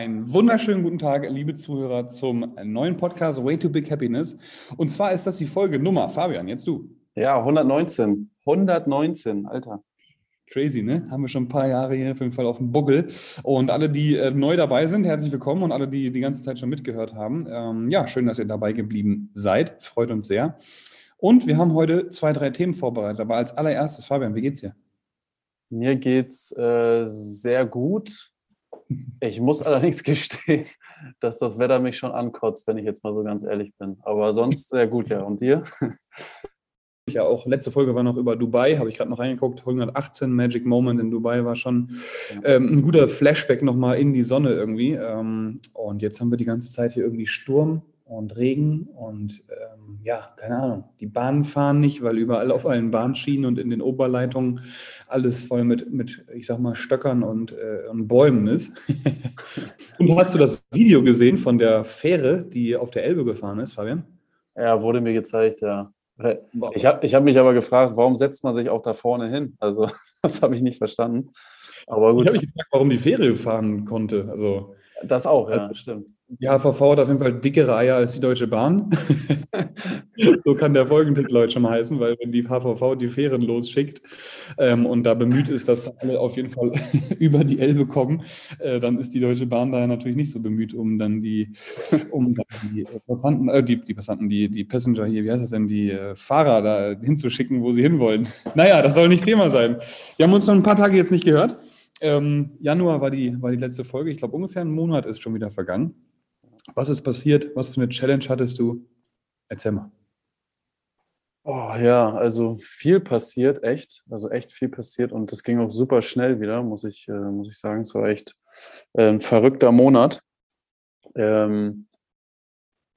Einen wunderschönen guten Tag, liebe Zuhörer, zum neuen Podcast Way to Big Happiness. Und zwar ist das die Folge Nummer. Fabian, jetzt du. Ja, 119. 119, Alter. Crazy, ne? Haben wir schon ein paar Jahre hier auf jeden Fall auf dem Buckel. Und alle, die äh, neu dabei sind, herzlich willkommen. Und alle, die die ganze Zeit schon mitgehört haben, ähm, ja, schön, dass ihr dabei geblieben seid. Freut uns sehr. Und wir haben heute zwei, drei Themen vorbereitet. Aber als allererstes, Fabian, wie geht's dir? Mir geht's äh, sehr gut. Ich muss allerdings gestehen, dass das Wetter mich schon ankotzt, wenn ich jetzt mal so ganz ehrlich bin. Aber sonst sehr gut, ja. Und dir? Ja, auch letzte Folge war noch über Dubai, habe ich gerade noch reingeguckt. 118 Magic Moment in Dubai war schon ähm, ein guter Flashback nochmal in die Sonne irgendwie. Ähm, und jetzt haben wir die ganze Zeit hier irgendwie Sturm und Regen und ähm, ja, keine Ahnung. Die Bahnen fahren nicht, weil überall auf allen Bahnschienen und in den Oberleitungen alles voll mit, mit ich sag mal, Stöckern und, äh, und Bäumen ist. und hast du das Video gesehen von der Fähre, die auf der Elbe gefahren ist, Fabian? Ja, wurde mir gezeigt, ja. Ich habe ich hab mich aber gefragt, warum setzt man sich auch da vorne hin? Also, das habe ich nicht verstanden. Aber gut. Ich habe mich gefragt, warum die Fähre fahren konnte. Also, das auch, ja, also, stimmt. Die HVV hat auf jeden Fall dickere Eier als die Deutsche Bahn. so kann der Folgentitel heute schon mal heißen, weil wenn die HVV die Fähren losschickt ähm, und da bemüht ist, dass alle auf jeden Fall über die Elbe kommen, äh, dann ist die Deutsche Bahn daher natürlich nicht so bemüht, um dann die, um dann die Passanten, äh, die, die Passanten, die, die Passenger hier, wie heißt das denn, die äh, Fahrer da hinzuschicken, wo sie hinwollen. Naja, das soll nicht Thema sein. Wir haben uns noch ein paar Tage jetzt nicht gehört. Ähm, Januar war die, war die letzte Folge. Ich glaube, ungefähr ein Monat ist schon wieder vergangen. Was ist passiert? Was für eine Challenge hattest du? Erzähl mal. Oh ja, also viel passiert, echt. Also echt viel passiert und das ging auch super schnell wieder, muss ich, äh, muss ich sagen. Es war echt äh, ein verrückter Monat. Ähm,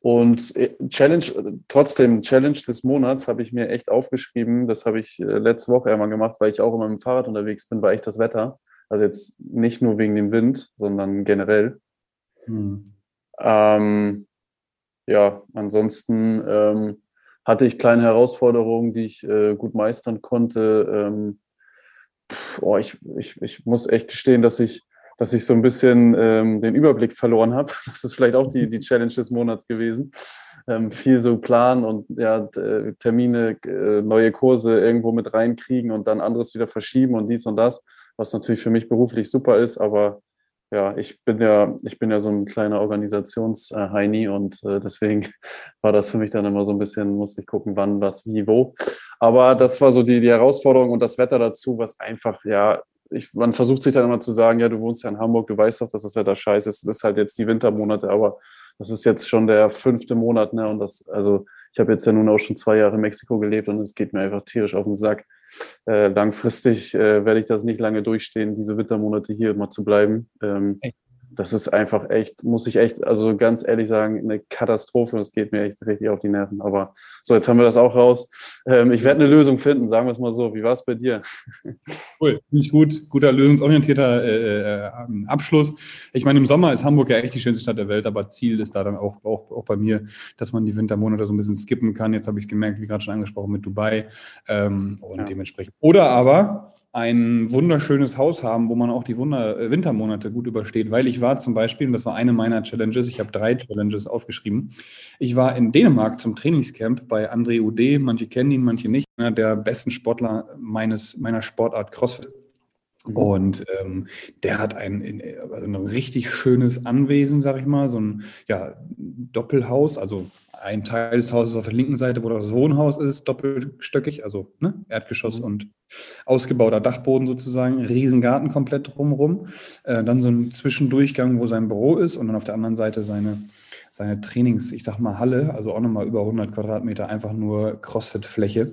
und äh, Challenge, trotzdem, Challenge des Monats habe ich mir echt aufgeschrieben. Das habe ich äh, letzte Woche einmal gemacht, weil ich auch immer mit dem Fahrrad unterwegs bin, war echt das Wetter. Also jetzt nicht nur wegen dem Wind, sondern generell. Hm. Ähm, ja, ansonsten ähm, hatte ich kleine Herausforderungen, die ich äh, gut meistern konnte. Ähm, oh, ich, ich, ich muss echt gestehen, dass ich, dass ich so ein bisschen ähm, den Überblick verloren habe. Das ist vielleicht auch die, die Challenge des Monats gewesen. Ähm, viel so planen und ja, Termine, äh, neue Kurse irgendwo mit reinkriegen und dann anderes wieder verschieben und dies und das, was natürlich für mich beruflich super ist, aber ja, ich bin ja, ich bin ja so ein kleiner Organisationsheini und äh, deswegen war das für mich dann immer so ein bisschen, musste ich gucken, wann, was, wie, wo. Aber das war so die, die Herausforderung und das Wetter dazu, was einfach, ja, ich, man versucht sich dann immer zu sagen, ja, du wohnst ja in Hamburg, du weißt doch, dass das Wetter scheiße ist. Das ist halt jetzt die Wintermonate, aber das ist jetzt schon der fünfte Monat, ne? Und das, also ich habe jetzt ja nun auch schon zwei Jahre in Mexiko gelebt und es geht mir einfach tierisch auf den Sack. Äh, langfristig äh, werde ich das nicht lange durchstehen, diese Wintermonate hier immer zu bleiben. Ähm, das ist einfach echt, muss ich echt, also ganz ehrlich sagen, eine Katastrophe. Es geht mir echt richtig auf die Nerven. Aber so, jetzt haben wir das auch raus. Ähm, ich werde eine Lösung finden, sagen wir es mal so. Wie war es bei dir? Cool, finde ich gut. Guter, lösungsorientierter äh, äh, Abschluss. Ich meine, im Sommer ist Hamburg ja echt die schönste Stadt der Welt, aber Ziel ist da dann auch, auch, auch bei mir, dass man die Wintermonate so ein bisschen skippen kann. Jetzt habe ich es gemerkt, wie gerade schon angesprochen, mit Dubai. Ähm, und ja. dementsprechend. Oder aber ein wunderschönes Haus haben, wo man auch die Wunder äh, Wintermonate gut übersteht. Weil ich war zum Beispiel, und das war eine meiner Challenges, ich habe drei Challenges aufgeschrieben. Ich war in Dänemark zum Trainingscamp bei André Ude, manche kennen ihn, manche nicht, einer der besten Sportler meines, meiner Sportart CrossFit. Mhm. Und ähm, der hat ein, also ein richtig schönes Anwesen, sag ich mal, so ein ja, Doppelhaus, also ein Teil des Hauses auf der linken Seite, wo das Wohnhaus ist, doppelstöckig, also ne, Erdgeschoss mhm. und ausgebauter Dachboden sozusagen, Riesengarten komplett drumherum. Äh, dann so ein Zwischendurchgang, wo sein Büro ist und dann auf der anderen Seite seine, seine Trainings, ich sag mal Halle, also auch nochmal über 100 Quadratmeter, einfach nur Crossfit-Fläche.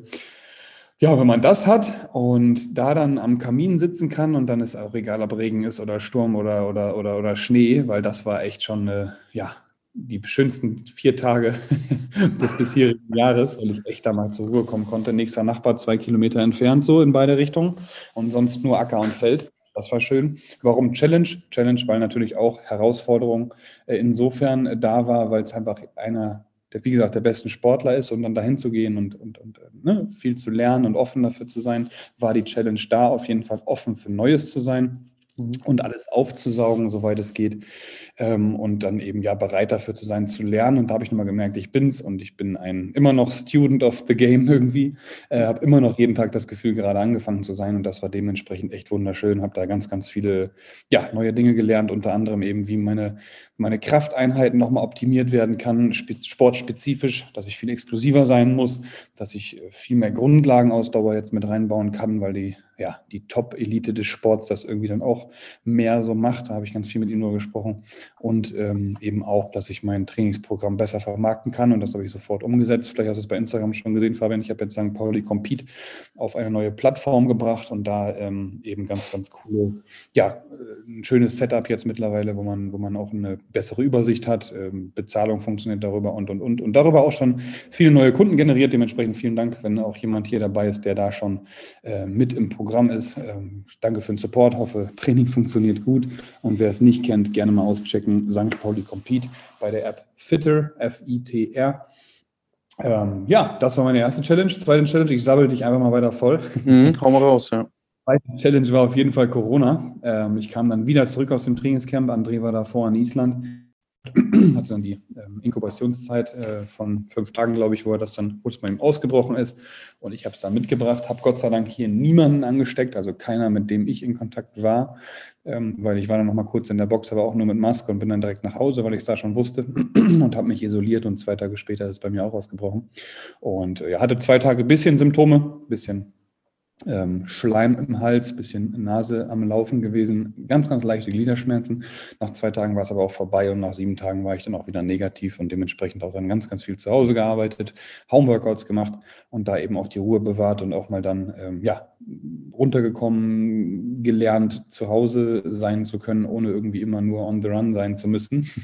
Ja, wenn man das hat und da dann am Kamin sitzen kann und dann ist auch egal, ob Regen ist oder Sturm oder, oder, oder, oder Schnee, weil das war echt schon eine, ja, die schönsten vier Tage des bisherigen Jahres, weil ich echt da mal zur Ruhe kommen konnte. Nächster Nachbar zwei Kilometer entfernt, so in beide Richtungen und sonst nur Acker und Feld. Das war schön. Warum Challenge? Challenge, weil natürlich auch Herausforderung äh, insofern da war, weil es einfach einer, der wie gesagt der besten Sportler ist und dann dahin zu gehen und, und, und äh, ne, viel zu lernen und offen dafür zu sein, war die Challenge da, auf jeden Fall offen für Neues zu sein mhm. und alles aufzusaugen, soweit es geht. Ähm, und dann eben ja bereit dafür zu sein, zu lernen. Und da habe ich nochmal gemerkt, ich bin's und ich bin ein immer noch Student of the Game irgendwie. Äh, habe immer noch jeden Tag das Gefühl, gerade angefangen zu sein. Und das war dementsprechend echt wunderschön. Habe da ganz, ganz viele ja, neue Dinge gelernt, unter anderem eben, wie meine, meine Krafteinheiten nochmal optimiert werden kann, sportspezifisch, dass ich viel explosiver sein muss, dass ich äh, viel mehr Grundlagenausdauer jetzt mit reinbauen kann, weil die ja, die Top-Elite des Sports das irgendwie dann auch mehr so macht. Da habe ich ganz viel mit ihm nur gesprochen. Und ähm, eben auch, dass ich mein Trainingsprogramm besser vermarkten kann. Und das habe ich sofort umgesetzt. Vielleicht hast du es bei Instagram schon gesehen, Fabian. Ich habe jetzt St. Pauli Compete auf eine neue Plattform gebracht und da ähm, eben ganz, ganz coole, ja, äh, ein schönes Setup jetzt mittlerweile, wo man, wo man auch eine bessere Übersicht hat. Ähm, Bezahlung funktioniert darüber und, und, und. Und darüber auch schon viele neue Kunden generiert. Dementsprechend vielen Dank, wenn auch jemand hier dabei ist, der da schon äh, mit im Programm Programm ist. Ähm, danke für den Support, hoffe, Training funktioniert gut. Und wer es nicht kennt, gerne mal auschecken. St. Pauli Compete bei der App Fitter, F-I-T-R. Ähm, ja, das war meine erste Challenge. Zweite Challenge, ich sabbel dich einfach mal weiter voll. Mhm, hau mal raus, ja. Zweite Challenge war auf jeden Fall Corona. Ähm, ich kam dann wieder zurück aus dem Trainingscamp. André war davor in Island hatte dann die ähm, Inkubationszeit äh, von fünf Tagen, glaube ich, wo er das dann kurz bei ihm ausgebrochen ist. Und ich habe es dann mitgebracht, habe Gott sei Dank hier niemanden angesteckt, also keiner, mit dem ich in Kontakt war, ähm, weil ich war dann noch mal kurz in der Box, aber auch nur mit Maske und bin dann direkt nach Hause, weil ich es da schon wusste und habe mich isoliert und zwei Tage später ist es bei mir auch ausgebrochen. Und äh, hatte zwei Tage bisschen Symptome, bisschen ähm, Schleim im Hals, bisschen Nase am Laufen gewesen, ganz, ganz leichte Gliederschmerzen. Nach zwei Tagen war es aber auch vorbei und nach sieben Tagen war ich dann auch wieder negativ und dementsprechend auch dann ganz, ganz viel zu Hause gearbeitet, Homeworkouts gemacht und da eben auch die Ruhe bewahrt und auch mal dann, ähm, ja, runtergekommen, gelernt, zu Hause sein zu können, ohne irgendwie immer nur on the run sein zu müssen.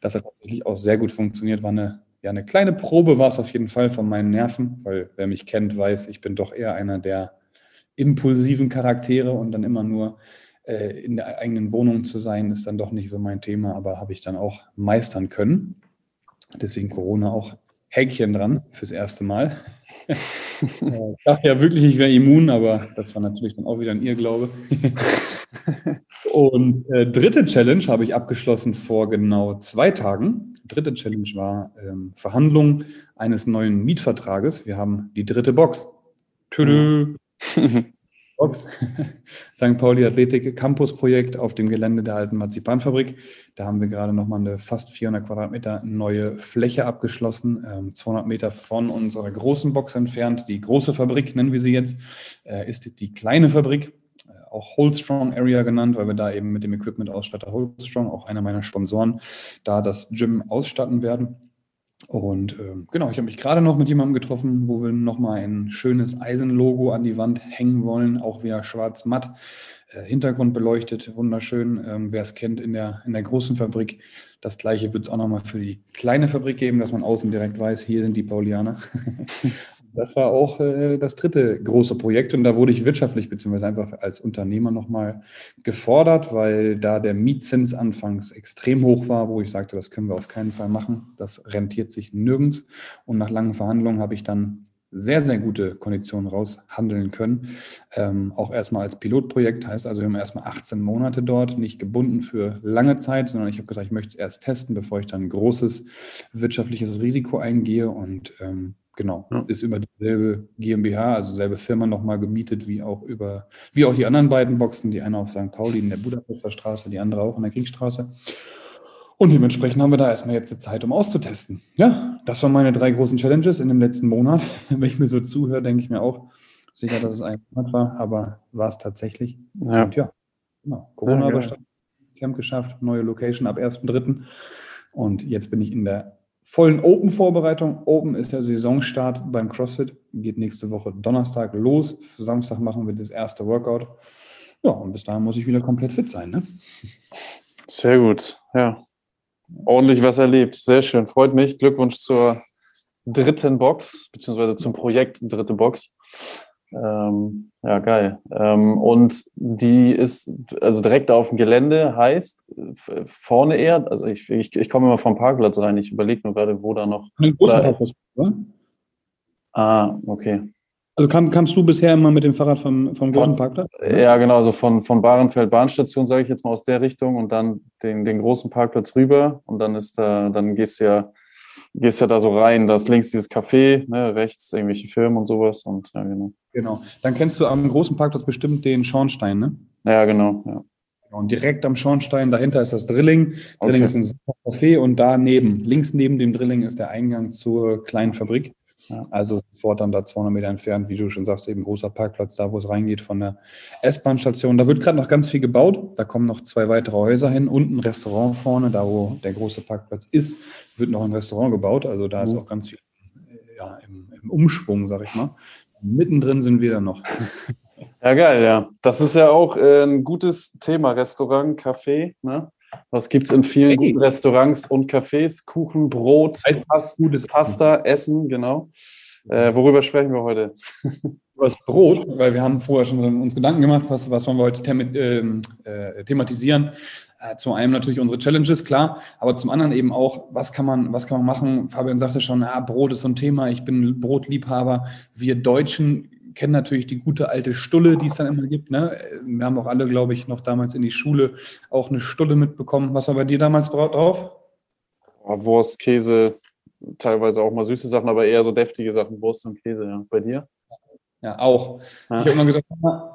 Das hat tatsächlich auch sehr gut funktioniert, war eine ja, eine kleine Probe war es auf jeden Fall von meinen Nerven, weil wer mich kennt, weiß, ich bin doch eher einer der impulsiven Charaktere und dann immer nur äh, in der eigenen Wohnung zu sein, ist dann doch nicht so mein Thema, aber habe ich dann auch meistern können. Deswegen Corona auch Häkchen dran fürs erste Mal. ich dachte ja wirklich, ich wäre immun, aber das war natürlich dann auch wieder ein Irrglaube. Und äh, dritte Challenge habe ich abgeschlossen vor genau zwei Tagen. Dritte Challenge war ähm, Verhandlung eines neuen Mietvertrages. Wir haben die dritte Box. Tüdel. Box. St. Pauli Athletik Campus Projekt auf dem Gelände der alten Marzipanfabrik. Da haben wir gerade nochmal eine fast 400 Quadratmeter neue Fläche abgeschlossen, 200 ähm, Meter von unserer großen Box entfernt. Die große Fabrik, nennen wir sie jetzt, äh, ist die kleine Fabrik auch Holdstrong Area genannt, weil wir da eben mit dem Equipment-Ausstatter Holdstrong, auch einer meiner Sponsoren, da das Gym ausstatten werden. Und äh, genau, ich habe mich gerade noch mit jemandem getroffen, wo wir nochmal ein schönes Eisenlogo an die Wand hängen wollen, auch wieder schwarz-matt, äh, Hintergrund beleuchtet, wunderschön. Ähm, Wer es kennt in der, in der großen Fabrik, das gleiche wird es auch nochmal für die kleine Fabrik geben, dass man außen direkt weiß, hier sind die Paulianer. Das war auch äh, das dritte große Projekt und da wurde ich wirtschaftlich beziehungsweise einfach als Unternehmer nochmal gefordert, weil da der Mietzins anfangs extrem hoch war, wo ich sagte, das können wir auf keinen Fall machen. Das rentiert sich nirgends. Und nach langen Verhandlungen habe ich dann sehr, sehr gute Konditionen raushandeln können. Ähm, auch erstmal als Pilotprojekt heißt also, wir haben erstmal 18 Monate dort, nicht gebunden für lange Zeit, sondern ich habe gesagt, ich möchte es erst testen, bevor ich dann ein großes wirtschaftliches Risiko eingehe und ähm, Genau, ja. ist über dieselbe GmbH, also selbe Firma nochmal gemietet, wie auch über, wie auch die anderen beiden Boxen, die eine auf St. Pauli in der Budapester Straße, die andere auch in der Kriegsstraße. Und dementsprechend haben wir da erstmal jetzt die Zeit, um auszutesten. Ja, das waren meine drei großen Challenges in dem letzten Monat. Wenn ich mir so zuhöre, denke ich mir auch sicher, dass es ein Monat war, aber war es tatsächlich. Ja. Und ja, genau. Corona ja, ja. Camp geschafft, neue Location ab 1.3. Und jetzt bin ich in der vollen Open-Vorbereitung. Open ist der Saisonstart beim CrossFit. Geht nächste Woche Donnerstag los. Für Samstag machen wir das erste Workout. Ja, und bis dahin muss ich wieder komplett fit sein. Ne? Sehr gut, ja. Ordentlich was erlebt. Sehr schön. Freut mich. Glückwunsch zur dritten Box, beziehungsweise zum Projekt dritte Box. Ähm, ja, geil. Ähm, und die ist also direkt auf dem Gelände, heißt vorne eher, also ich, ich, ich komme immer vom Parkplatz rein, ich überlege nur gerade, wo da noch. Ein großer Parkplatz, oder? Ah, okay. Also kam, kamst du bisher immer mit dem Fahrrad vom, vom großen Parkplatz? Ja, genau, also von, von Bahrenfeld Bahnstation, sage ich jetzt mal aus der Richtung und dann den, den großen Parkplatz rüber und dann ist da, dann gehst du ja, gehst ja da so rein, da ist links dieses Café, ne, rechts irgendwelche Firmen und sowas und ja, genau. Genau. Dann kennst du am großen Parkplatz bestimmt den Schornstein, ne? Ja, genau, ja. Und direkt am Schornstein dahinter ist das Drilling. Drilling okay. ist ein super Café und daneben, links neben dem Drilling ist der Eingang zur kleinen Fabrik. Ja. Also sofort dann da 200 Meter entfernt, wie du schon sagst, eben großer Parkplatz, da wo es reingeht von der S-Bahn-Station. Da wird gerade noch ganz viel gebaut. Da kommen noch zwei weitere Häuser hin und ein Restaurant vorne, da wo der große Parkplatz ist, wird noch ein Restaurant gebaut. Also da mhm. ist auch ganz viel ja, im, im Umschwung, sag ich mal. Mittendrin sind wir dann noch. Ja, geil, ja. Das ist ja auch äh, ein gutes Thema, Restaurant, Café. Ne? Was gibt es in vielen hey. guten Restaurants und Cafés? Kuchen, Brot, Past gutes Pasta, Essen, genau. Äh, worüber sprechen wir heute? Über das Brot, weil wir haben vorher schon uns Gedanken gemacht, was, was wollen wir heute ähm, äh, thematisieren. Äh, zum einen natürlich unsere Challenges, klar, aber zum anderen eben auch, was kann man, was kann man machen? Fabian sagte schon, ja, Brot ist so ein Thema, ich bin Brotliebhaber. Wir Deutschen kennen natürlich die gute alte Stulle, die es dann immer gibt. Ne? Wir haben auch alle, glaube ich, noch damals in die Schule auch eine Stulle mitbekommen. Was war bei dir damals drauf? Wurst, Käse, teilweise auch mal süße Sachen, aber eher so deftige Sachen, Wurst und Käse, ja. Bei dir? Ja, auch. Ja. Ich habe immer gesagt,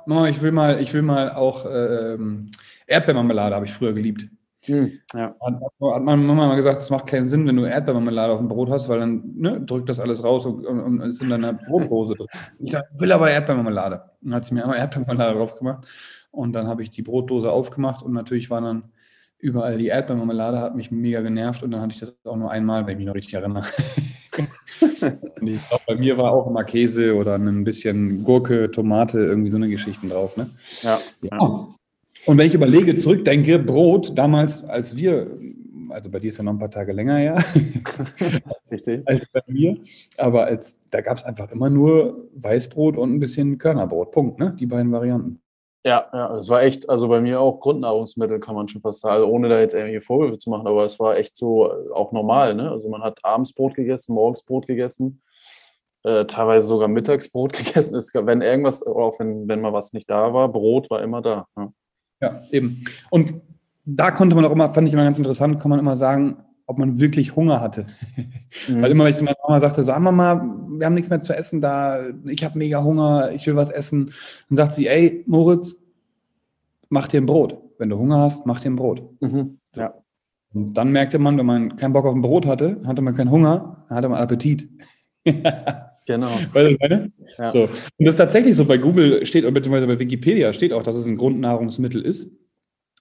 Mama, ich will mal, ich will mal auch ähm, Erdbeermarmelade, habe ich früher geliebt. Hm, ja. Hat, meine Mama mal gesagt, es macht keinen Sinn, wenn du Erdbeermarmelade auf dem Brot hast, weil dann ne, drückt das alles raus und, und, und ist in deiner Brotdose drin. Ich dachte, will aber Erdbeermarmelade. Dann hat sie mir einmal Erdbeermarmelade drauf gemacht und dann habe ich die Brotdose aufgemacht und natürlich war dann überall die Erdbeermarmelade, hat mich mega genervt und dann hatte ich das auch nur einmal, wenn ich mich noch richtig erinnere. ich glaube, bei mir war auch immer Käse oder ein bisschen Gurke, Tomate, irgendwie so eine Geschichten drauf. Ne? Ja. ja. Und wenn ich überlege, zurückdenke, Brot, damals, als wir, also bei dir ist ja noch ein paar Tage länger her, Richtig. als bei mir, aber als, da gab es einfach immer nur Weißbrot und ein bisschen Körnerbrot. Punkt, ne? Die beiden Varianten. Ja, ja, es war echt, also bei mir auch Grundnahrungsmittel, kann man schon fast sagen, also ohne da jetzt irgendwelche Vorwürfe zu machen, aber es war echt so äh, auch normal, ne? Also man hat abends Brot gegessen, morgens Brot gegessen, äh, teilweise sogar Mittagsbrot gegessen. Es, wenn irgendwas, auch wenn, wenn mal was nicht da war, Brot war immer da. Ne? Ja, eben. Und da konnte man auch immer, fand ich immer ganz interessant, kann man immer sagen, ob man wirklich Hunger hatte. Mhm. Weil immer, wenn ich zu meiner Mama sagte, so, ah, Mama, wir haben nichts mehr zu essen da, ich habe mega Hunger, ich will was essen, dann sagt sie, ey, Moritz, mach dir ein Brot. Wenn du Hunger hast, mach dir ein Brot. Mhm. Ja. Und dann merkte man, wenn man keinen Bock auf ein Brot hatte, hatte man keinen Hunger, dann hatte man Appetit. Genau. Weißt du, meine? Ja. So. Und das ist tatsächlich so, bei Google steht, beziehungsweise bei Wikipedia steht auch, dass es ein Grundnahrungsmittel ist.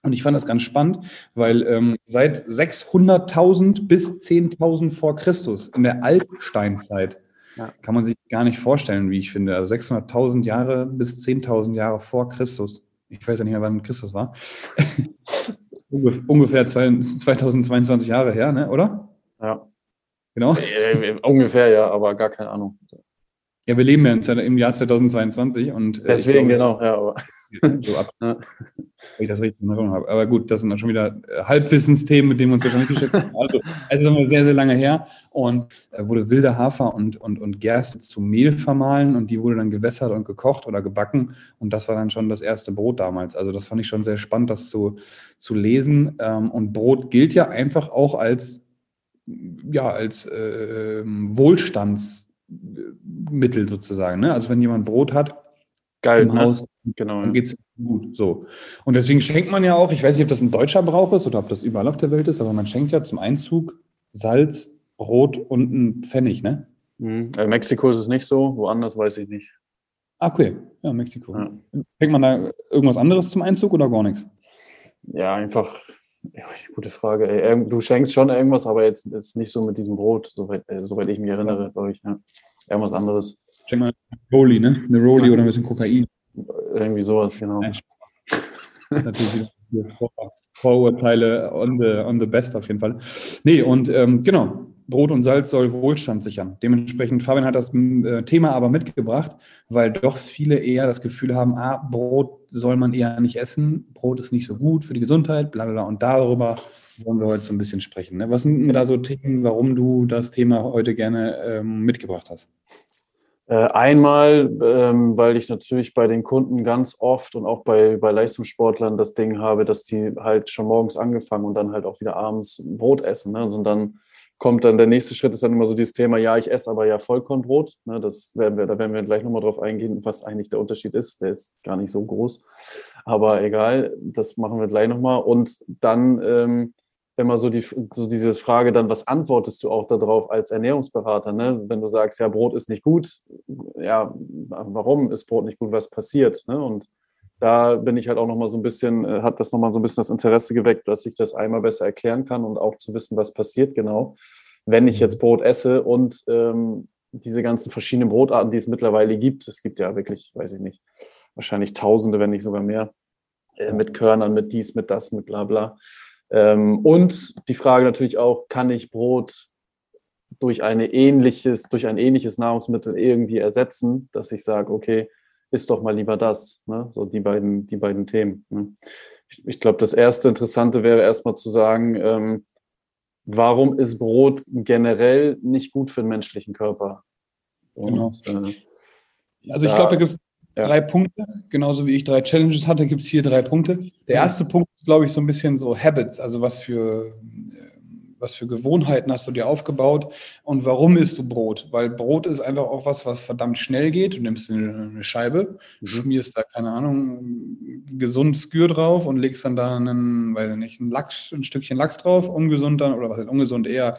Und ich fand das ganz spannend, weil ähm, seit 600.000 bis 10.000 vor Christus, in der Altsteinzeit, ja. kann man sich gar nicht vorstellen, wie ich finde. Also 600.000 Jahre bis 10.000 Jahre vor Christus. Ich weiß ja nicht mehr, wann Christus war. Ungefähr 2022 Jahre her, ne? oder? Ja. Genau. Äh, äh, ungefähr, ja, aber gar keine Ahnung. Ja, wir leben ja im Jahr 2022 und äh, deswegen glaube, genau, ja, aber so ab, ja. wenn ich das richtig in Erinnerung habe. Aber gut, das sind dann schon wieder Halbwissensthemen, mit denen wir uns wahrscheinlich beschäftigen. Also, es ist immer sehr, sehr lange her und äh, wurde wilder Hafer und, und, und Gerste zu Mehl vermahlen und die wurde dann gewässert und gekocht oder gebacken und das war dann schon das erste Brot damals. Also das fand ich schon sehr spannend, das zu, zu lesen. Ähm, und Brot gilt ja einfach auch als ja, als äh, Wohlstandsmittel sozusagen. Ne? Also wenn jemand Brot hat Geil, im ne? Haus, genau, dann geht es gut. So. Und deswegen schenkt man ja auch, ich weiß nicht, ob das ein deutscher Brauch ist oder ob das überall auf der Welt ist, aber man schenkt ja zum Einzug Salz, Brot und einen Pfennig, ne? Mhm. In Mexiko ist es nicht so, woanders weiß ich nicht. Ah, okay, ja, Mexiko. Ja. Schenkt man da irgendwas anderes zum Einzug oder gar nichts? Ja, einfach ja, gute Frage. Du schenkst schon irgendwas, aber jetzt ist nicht so mit diesem Brot, soweit, äh, soweit ich mich erinnere, glaube ich. Ja. Irgendwas anderes. Schenk mal eine Roli, ne? Eine Roli ja. oder ein bisschen Kokain. Irgendwie sowas, genau. Ja, das ist natürlich wieder Vorurteile on the, on the best auf jeden Fall. Nee, und ähm, genau, Brot und Salz soll Wohlstand sichern. Dementsprechend, Fabian hat das äh, Thema aber mitgebracht, weil doch viele eher das Gefühl haben, ah, Brot soll man eher nicht essen, Brot ist nicht so gut für die Gesundheit, bla bla. Und darüber wollen wir heute so ein bisschen sprechen. Ne? Was sind da so Themen, warum du das Thema heute gerne ähm, mitgebracht hast? Äh, einmal, ähm, weil ich natürlich bei den Kunden ganz oft und auch bei, bei Leistungssportlern das Ding habe, dass die halt schon morgens angefangen und dann halt auch wieder abends Brot essen. Ne? Also und dann kommt dann der nächste Schritt, ist dann immer so dieses Thema, ja, ich esse aber ja Vollkornbrot. Ne? Das werden wir, da werden wir gleich nochmal drauf eingehen, was eigentlich der Unterschied ist. Der ist gar nicht so groß. Aber egal, das machen wir gleich nochmal. Und dann ähm, wenn so, die, so diese Frage dann, was antwortest du auch darauf als Ernährungsberater? Ne? Wenn du sagst, ja, Brot ist nicht gut, ja, warum ist Brot nicht gut, was passiert? Ne? Und da bin ich halt auch nochmal so ein bisschen, äh, hat das nochmal so ein bisschen das Interesse geweckt, dass ich das einmal besser erklären kann und auch zu wissen, was passiert genau, wenn ich jetzt Brot esse und ähm, diese ganzen verschiedenen Brotarten, die es mittlerweile gibt. Es gibt ja wirklich, weiß ich nicht, wahrscheinlich Tausende, wenn nicht sogar mehr, äh, mit Körnern, mit dies, mit das, mit bla bla. Ähm, und die Frage natürlich auch, kann ich Brot durch, eine ähnliches, durch ein ähnliches Nahrungsmittel irgendwie ersetzen, dass ich sage, okay, isst doch mal lieber das. Ne? So die beiden, die beiden Themen. Ne? Ich, ich glaube, das erste Interessante wäre erstmal zu sagen, ähm, warum ist Brot generell nicht gut für den menschlichen Körper? Und, genau. Äh, also ich glaube, da gibt es ja. drei Punkte, genauso wie ich drei Challenges hatte, gibt es hier drei Punkte. Der erste Punkt ist, glaube ich, so ein bisschen so Habits, also was für, was für Gewohnheiten hast du dir aufgebaut und warum isst du Brot? Weil Brot ist einfach auch was, was verdammt schnell geht. Du nimmst eine Scheibe, mhm. schmierst da, keine Ahnung, gesund Skür drauf und legst dann da einen, weiß ich nicht, ein Lachs, ein Stückchen Lachs drauf, ungesund dann, oder was heißt ungesund, eher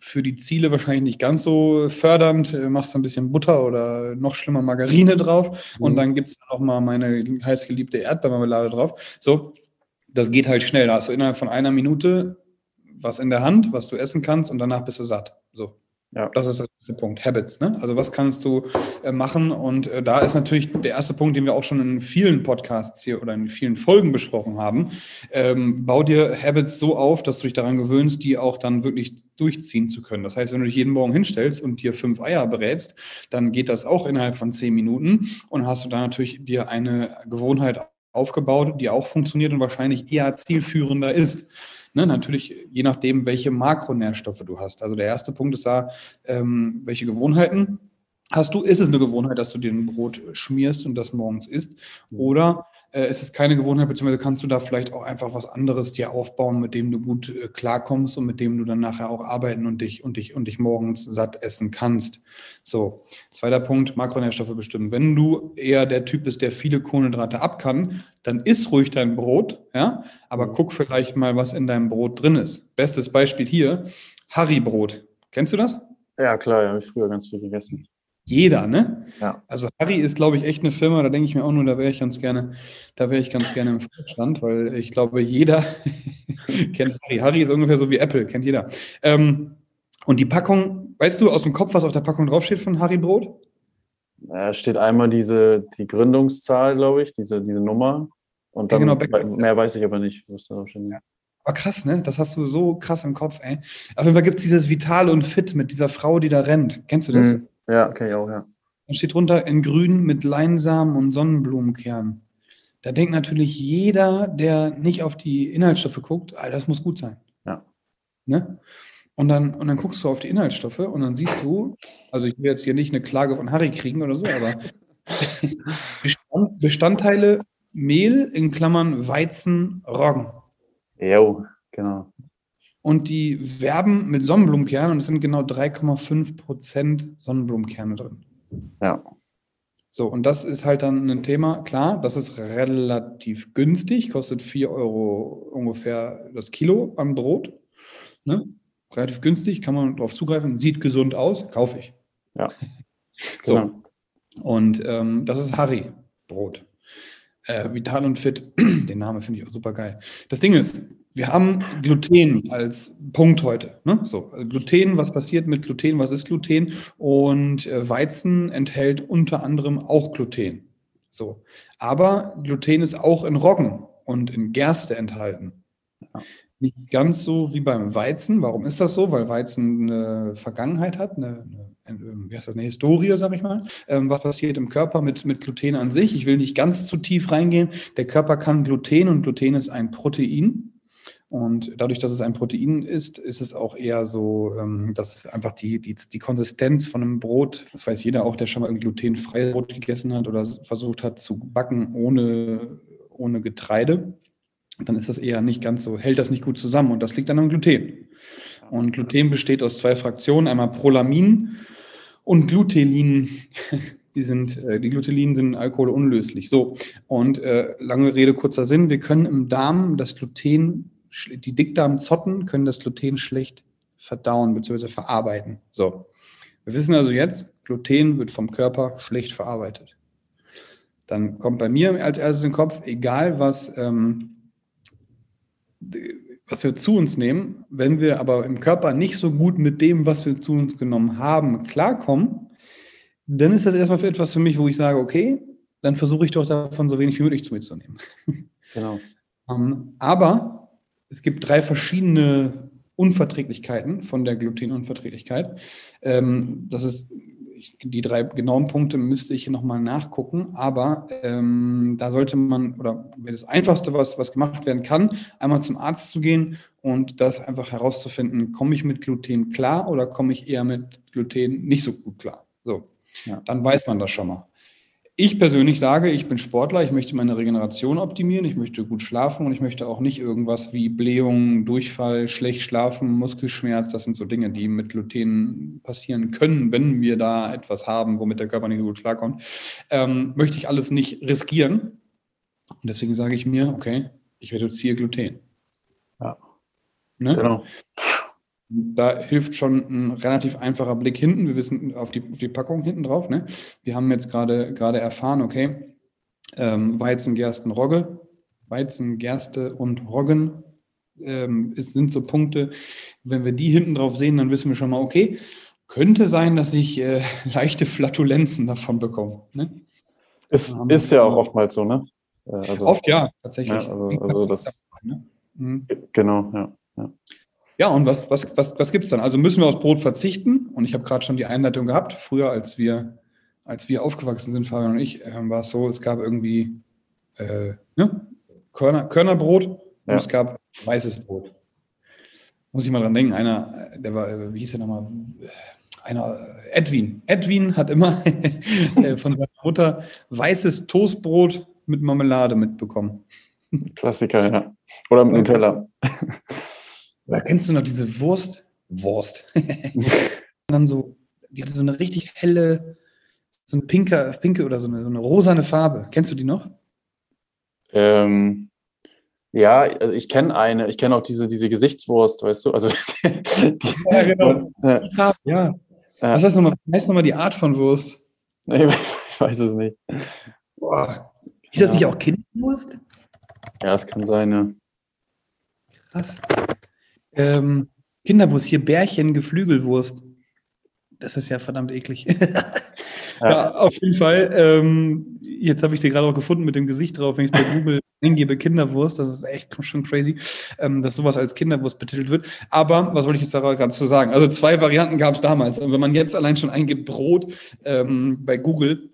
für die Ziele wahrscheinlich nicht ganz so fördernd. Äh, machst ein bisschen Butter oder noch schlimmer Margarine drauf mhm. und dann gibt es auch mal meine heißgeliebte Erdbeermarmelade drauf. So, das geht halt schnell. Da hast du innerhalb von einer Minute was in der Hand, was du essen kannst und danach bist du satt. So. Ja. Das ist der Punkt, Habits. Ne? Also was kannst du äh, machen? Und äh, da ist natürlich der erste Punkt, den wir auch schon in vielen Podcasts hier oder in vielen Folgen besprochen haben. Ähm, bau dir Habits so auf, dass du dich daran gewöhnst, die auch dann wirklich durchziehen zu können. Das heißt, wenn du dich jeden Morgen hinstellst und dir fünf Eier berätst, dann geht das auch innerhalb von zehn Minuten und hast du da natürlich dir eine Gewohnheit aufgebaut, die auch funktioniert und wahrscheinlich eher zielführender ist. Ne, natürlich je nachdem, welche Makronährstoffe du hast. Also der erste Punkt ist da, ähm, welche Gewohnheiten hast du? Ist es eine Gewohnheit, dass du dir ein Brot schmierst und das morgens isst? Oder äh, ist es keine Gewohnheit, beziehungsweise kannst du da vielleicht auch einfach was anderes dir aufbauen, mit dem du gut äh, klarkommst und mit dem du dann nachher auch arbeiten und dich und dich und dich morgens satt essen kannst. So, zweiter Punkt, Makronährstoffe bestimmen. Wenn du eher der Typ bist, der viele Kohlenhydrate ab kann, dann isst ruhig dein Brot, ja, aber mhm. guck vielleicht mal, was in deinem Brot drin ist. Bestes Beispiel hier, Harry-Brot. Kennst du das? Ja, klar, ja, habe ich früher ganz viel gegessen jeder, ne? Ja. Also Harry ist, glaube ich, echt eine Firma, da denke ich mir auch nur, da wäre ich ganz gerne, da wäre ich ganz gerne im Vorstand, weil ich glaube, jeder kennt Harry. Harry ist ungefähr so wie Apple, kennt jeder. Ähm, und die Packung, weißt du aus dem Kopf, was auf der Packung draufsteht von Harry Brot? Da steht einmal diese, die Gründungszahl, glaube ich, diese, diese Nummer. Und dann ja, genau, mehr weiß ich aber nicht, was da draufsteht. Ja. Aber krass, ne? Das hast du so krass im Kopf, ey. Auf jeden Fall gibt es dieses Vital und Fit mit dieser Frau, die da rennt. Kennst du das? Mhm. Ja, okay, auch, ja. Da steht drunter in grün mit Leinsamen und Sonnenblumenkern. Da denkt natürlich jeder, der nicht auf die Inhaltsstoffe guckt, ah, das muss gut sein. Ja. Ne? Und dann, und dann guckst du auf die Inhaltsstoffe und dann siehst du, also ich will jetzt hier nicht eine Klage von Harry kriegen oder so, aber Bestand, Bestandteile Mehl in Klammern Weizen, Roggen. Jo, genau und die werben mit Sonnenblumenkernen und es sind genau 3,5 Prozent Sonnenblumenkerne drin. Ja. So, und das ist halt dann ein Thema, klar, das ist relativ günstig, kostet 4 Euro ungefähr das Kilo an Brot. Ne? Relativ günstig, kann man darauf zugreifen, sieht gesund aus, kaufe ich. Ja. so. Genau. Und ähm, das ist Harry-Brot. Äh, Vital und Fit, den Namen finde ich auch super geil. Das Ding ist, wir haben Gluten als Punkt heute. Ne? So, also Gluten, was passiert mit Gluten, was ist Gluten? Und äh, Weizen enthält unter anderem auch Gluten. So, aber Gluten ist auch in Roggen und in Gerste enthalten. Ja. Nicht ganz so wie beim Weizen. Warum ist das so? Weil Weizen eine Vergangenheit hat, eine, eine, wie heißt das, eine Historie, sag ich mal. Ähm, was passiert im Körper mit, mit Gluten an sich? Ich will nicht ganz zu tief reingehen. Der Körper kann Gluten und Gluten ist ein Protein Und dadurch, dass es ein Protein ist, ist es auch eher so, ähm, dass es einfach die, die, die Konsistenz von einem Brot, das weiß jeder auch, der schon mal ein glutenfreies Brot gegessen hat oder versucht hat zu backen ohne, ohne Getreide, dann ist das eher nicht ganz so, hält das nicht gut zusammen und das liegt dann am Gluten. Und Gluten besteht aus zwei Fraktionen, einmal Prolamin und Glutelin. Die, sind, äh, die Glutelin sind alkoholunlöslich. So, und äh, lange Rede, kurzer Sinn, wir können im Darm das Gluten die Dickdarmzotten können das Gluten schlecht verdauen bzw. verarbeiten. So. Wir wissen also jetzt, Gluten wird vom Körper schlecht verarbeitet. Dann kommt bei mir als erstes in den Kopf, egal was, ähm, was wir zu uns nehmen, wenn wir aber im Körper nicht so gut mit dem, was wir zu uns genommen haben, klarkommen, dann ist das erstmal für etwas für mich, wo ich sage, okay, dann versuche ich doch davon so wenig wie möglich zu mir zu nehmen. Genau. um, ähm, aber es gibt drei verschiedene Unverträglichkeiten von der Glutenunverträglichkeit. Ähm, das ist die drei genauen Punkte müsste ich nochmal nachgucken, aber ähm, da sollte man, oder das Einfachste, was, was gemacht werden kann, einmal zum Arzt zu gehen und das einfach herauszufinden, komme ich mit Gluten klar oder komme ich eher mit Gluten nicht so gut klar. So, ja. dann weiß man das schon mal. Ich persönlich sage, ich bin Sportler, ich möchte meine Regeneration optimieren, ich möchte gut schlafen und ich möchte auch nicht irgendwas wie Blähung, Durchfall, schlecht schlafen, Muskelschmerz. Das sind so Dinge, die mit Gluten passieren können, wenn wir da etwas haben, womit der Körper nicht so gut klarkommt. Ähm, möchte ich alles nicht riskieren. Und deswegen sage ich mir, okay, ich reduziere Gluten. Ja. Ne? Genau. Da hilft schon ein relativ einfacher Blick hinten. Wir wissen auf die, auf die Packung hinten drauf. Ne? Wir haben jetzt gerade gerade erfahren, okay, ähm, Weizen, Gersten, Rogge, Weizen, Gerste und Roggen ähm, es sind so Punkte. Wenn wir die hinten drauf sehen, dann wissen wir schon mal, okay, könnte sein, dass ich äh, leichte Flatulenzen davon bekomme. Ne? Es ähm, ist ja auch oftmals so, ne? Äh, also, Oft ja, tatsächlich. Ja, also, also das, ne? mhm. Genau, ja. ja. Ja, und was, was, was, was gibt es dann? Also müssen wir aufs Brot verzichten? Und ich habe gerade schon die Einleitung gehabt. Früher, als wir, als wir aufgewachsen sind, Fabian und ich, äh, war es so, es gab irgendwie äh, ne? Körner, Körnerbrot ja. und es gab weißes Brot. Muss ich mal dran denken, einer, der war, äh, wie hieß der nochmal? Einer, Edwin. Edwin hat immer äh, von seiner Mutter weißes Toastbrot mit Marmelade mitbekommen. Klassiker, ja. Oder mit Nutella. Oder kennst du noch diese Wurst? Wurst. dann so, die hatte so eine richtig helle, so eine pinke, pinke oder so eine, so eine rosane Farbe. Kennst du die noch? Ähm, ja, also ich kenne eine. Ich kenne auch diese, diese Gesichtswurst, weißt du? Also, die, ja, genau. Farbe, ja. ja. Was heißt nochmal, heißt nochmal die Art von Wurst? Ich weiß es nicht. Boah. Ist das ja. nicht auch Kinderwurst? Ja, es kann sein, ja. Krass. Ähm, Kinderwurst, hier Bärchen, Geflügelwurst. Das ist ja verdammt eklig. ja. ja, auf jeden Fall. Ähm, jetzt habe ich sie gerade auch gefunden mit dem Gesicht drauf, wenn ich es bei Google eingebe, Kinderwurst. Das ist echt schon crazy, ähm, dass sowas als Kinderwurst betitelt wird. Aber was wollte ich jetzt da gerade zu sagen? Also zwei Varianten gab es damals. Und wenn man jetzt allein schon eingibt Brot ähm, bei Google,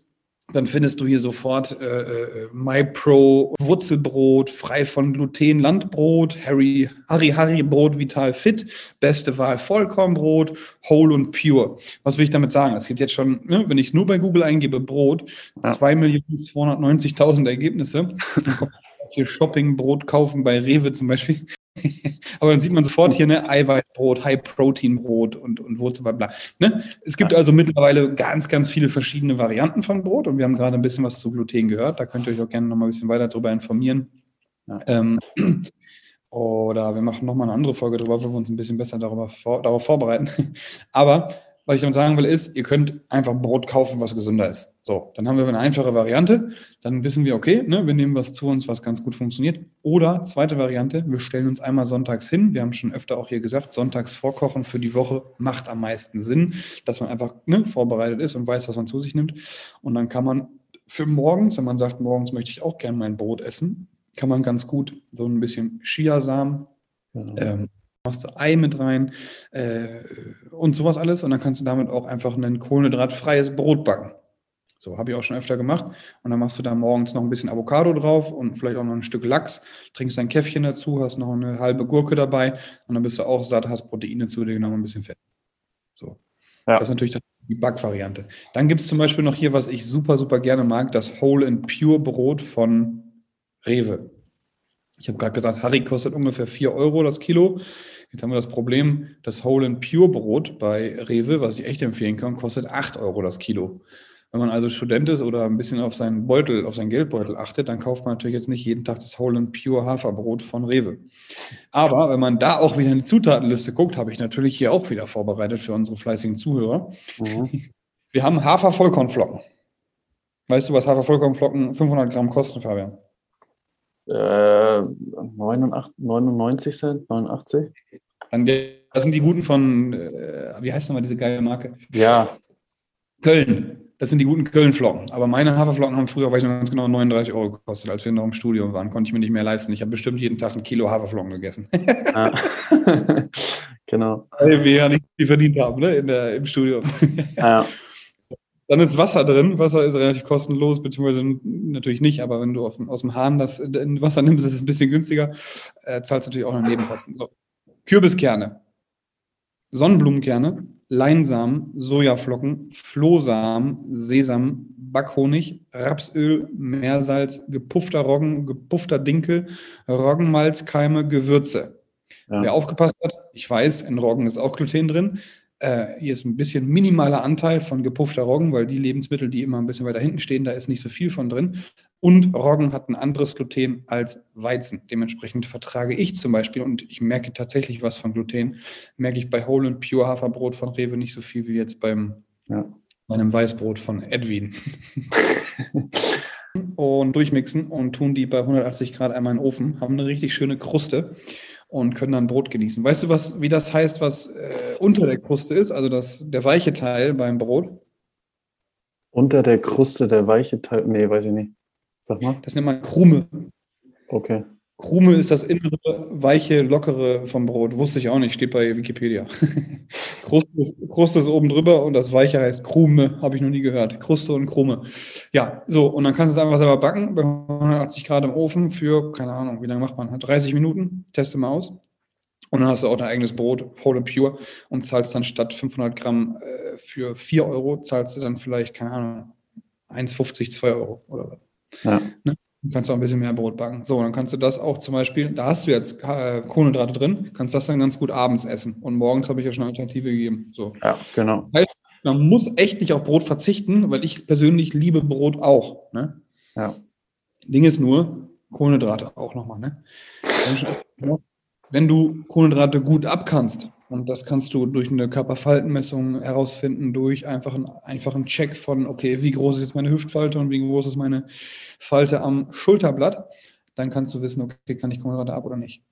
dann findest du hier sofort äh, äh, MyPro Wurzelbrot, frei von Gluten Landbrot, Harry Harry Harry Brot Vital Fit, beste Wahl Vollkornbrot, Whole und Pure. Was will ich damit sagen? Es gibt jetzt schon, ne, wenn ich nur bei Google eingebe Brot, ja. 2.290.000 Ergebnisse. Dann kommt hier Shopping Brot kaufen bei Rewe zum Beispiel. Aber dann sieht man sofort hier, ne, Eiweißbrot, High-Protein-Brot und, und Wurzel, bla, bla. Ne? Es gibt also mittlerweile ganz, ganz viele verschiedene Varianten von Brot und wir haben gerade ein bisschen was zu Gluten gehört. Da könnt ihr euch auch gerne noch mal ein bisschen weiter darüber informieren. Ja. Ähm, oder wir machen noch mal eine andere Folge darüber, wo wir uns ein bisschen besser darüber vor, darauf vorbereiten. Aber was ich damit sagen will, ist, ihr könnt einfach Brot kaufen, was gesünder ist. So, dann haben wir eine einfache Variante. Dann wissen wir, okay, ne, wir nehmen was zu uns, was ganz gut funktioniert. Oder zweite Variante, wir stellen uns einmal sonntags hin. Wir haben schon öfter auch hier gesagt, sonntags vorkochen für die Woche macht am meisten Sinn, dass man einfach ne, vorbereitet ist und weiß, was man zu sich nimmt. Und dann kann man für morgens, wenn man sagt, morgens möchte ich auch gerne mein Brot essen, kann man ganz gut so ein bisschen Chiasamen, genau. ähm, machst du Ei mit rein äh, und sowas alles und dann kannst du damit auch einfach ein kohlenhydratfreies Brot backen. So, habe ich auch schon öfter gemacht. Und dann machst du da morgens noch ein bisschen Avocado drauf und vielleicht auch noch ein Stück Lachs, trinkst ein Käffchen dazu, hast noch eine halbe Gurke dabei und dann bist du auch satt, hast Proteine zu dir genommen, ein bisschen Fett. So. Ja. Das ist natürlich die Backvariante. Dann gibt es zum Beispiel noch hier, was ich super, super gerne mag, das Whole and Pure Brot von Rewe. Ich habe gerade gesagt, Harry kostet ungefähr 4 Euro das Kilo. Jetzt haben wir das Problem, das Whole and Pure Brot bei Rewe, was ich echt empfehlen kann, kostet 8 Euro das Kilo. Wenn man also Student ist oder ein bisschen auf seinen Beutel, auf seinen Geldbeutel achtet, dann kauft man natürlich jetzt nicht jeden Tag das Whole and Pure Haferbrot von Rewe. Aber wenn man da auch wieder in die Zutatenliste guckt, habe ich natürlich hier auch wieder vorbereitet für unsere fleißigen Zuhörer. Mhm. Wir haben Hafer-Vollkornflocken. Weißt du, was Hafer-Vollkornflocken 500 Gramm kosten, Fabian? Äh, 99 Cent, 89. das sind die guten von, äh, wie heißt nochmal diese geile Marke? Ja. Köln. Das sind die guten Köln-Flocken. Aber meine Haferflocken haben früher, weiß ich noch ganz genau, 39 Euro gekostet. Als wir noch im Studium waren, konnte ich mir nicht mehr leisten. Ich habe bestimmt jeden Tag ein Kilo Haferflocken gegessen. Ah. genau. Weil wir ja nicht viel verdient haben ne, in der, im Studium. Ja. Dann ist Wasser drin. Wasser ist relativ kostenlos, beziehungsweise natürlich nicht, aber wenn du aus dem Hahn das Wasser nimmst, ist es ein bisschen günstiger. Äh, zahlst natürlich auch noch Nebenkosten. So. Kürbiskerne, Sonnenblumenkerne, Leinsamen, Sojaflocken, Flohsamen, Sesam, Backhonig, Rapsöl, Meersalz, gepuffter Roggen, gepuffter Dinkel, Roggenmalzkeime, Gewürze. Ja. Wer aufgepasst hat, ich weiß, in Roggen ist auch Gluten drin. Äh, hier ist ein bisschen minimaler Anteil von gepuffter Roggen, weil die Lebensmittel, die immer ein bisschen weiter hinten stehen, da ist nicht so viel von drin. Und Roggen hat ein anderes Gluten als Weizen. Dementsprechend vertrage ich zum Beispiel, und ich merke tatsächlich was von Gluten, merke ich bei Whole and Pure Haferbrot von Rewe nicht so viel wie jetzt beim ja. meinem Weißbrot von Edwin. und durchmixen und tun die bei 180 Grad einmal in den Ofen, haben eine richtig schöne Kruste und können dann Brot genießen. Weißt du, was, wie das heißt, was äh, unter der Kruste ist, also das, der weiche Teil beim Brot? Unter der Kruste der weiche Teil? Nee, weiß ich nicht. Sag mal. Das nennt man Krume. Okay. Krume ist das innere, weiche, lockere vom Brot. Wusste ich auch nicht, steht bei Wikipedia. Kruste, ist, Kruste ist oben drüber und das Weiche heißt Krume, habe ich noch nie gehört. Kruste und Krume. Ja, so, und dann kannst du es einfach selber backen bei 180 Grad im Ofen für, keine Ahnung, wie lange macht man? 30 Minuten, teste mal aus. Und dann hast du auch dein eigenes Brot, whole and pure, und zahlst dann statt 500 Gramm äh, für 4 Euro, zahlst du dann vielleicht, keine Ahnung, 1,50, 2 Euro oder was. Ja. Ne? Du kannst auch ein bisschen mehr Brot backen. So, dann kannst du das auch zum Beispiel, da hast du jetzt äh, Kohlenhydrate drin, kannst das dann ganz gut abends essen. Und morgens habe ich ja schon eine Alternative gegeben. So. Ja, genau. Das heißt, man muss echt nicht auf Brot verzichten, weil ich persönlich liebe Brot auch. Ne? Ja. Ding ist nur, Kohlenhydrate auch nochmal. Ne? Wenn du Kohlenhydrate gut abkannst, und das kannst du durch eine Körperfaltenmessung herausfinden, durch einfach einen einfachen Check von, okay, wie groß ist jetzt meine Hüftfalte und wie groß ist meine Falte am Schulterblatt. Dann kannst du wissen, okay, kann ich Kohlenhydrate ab oder nicht.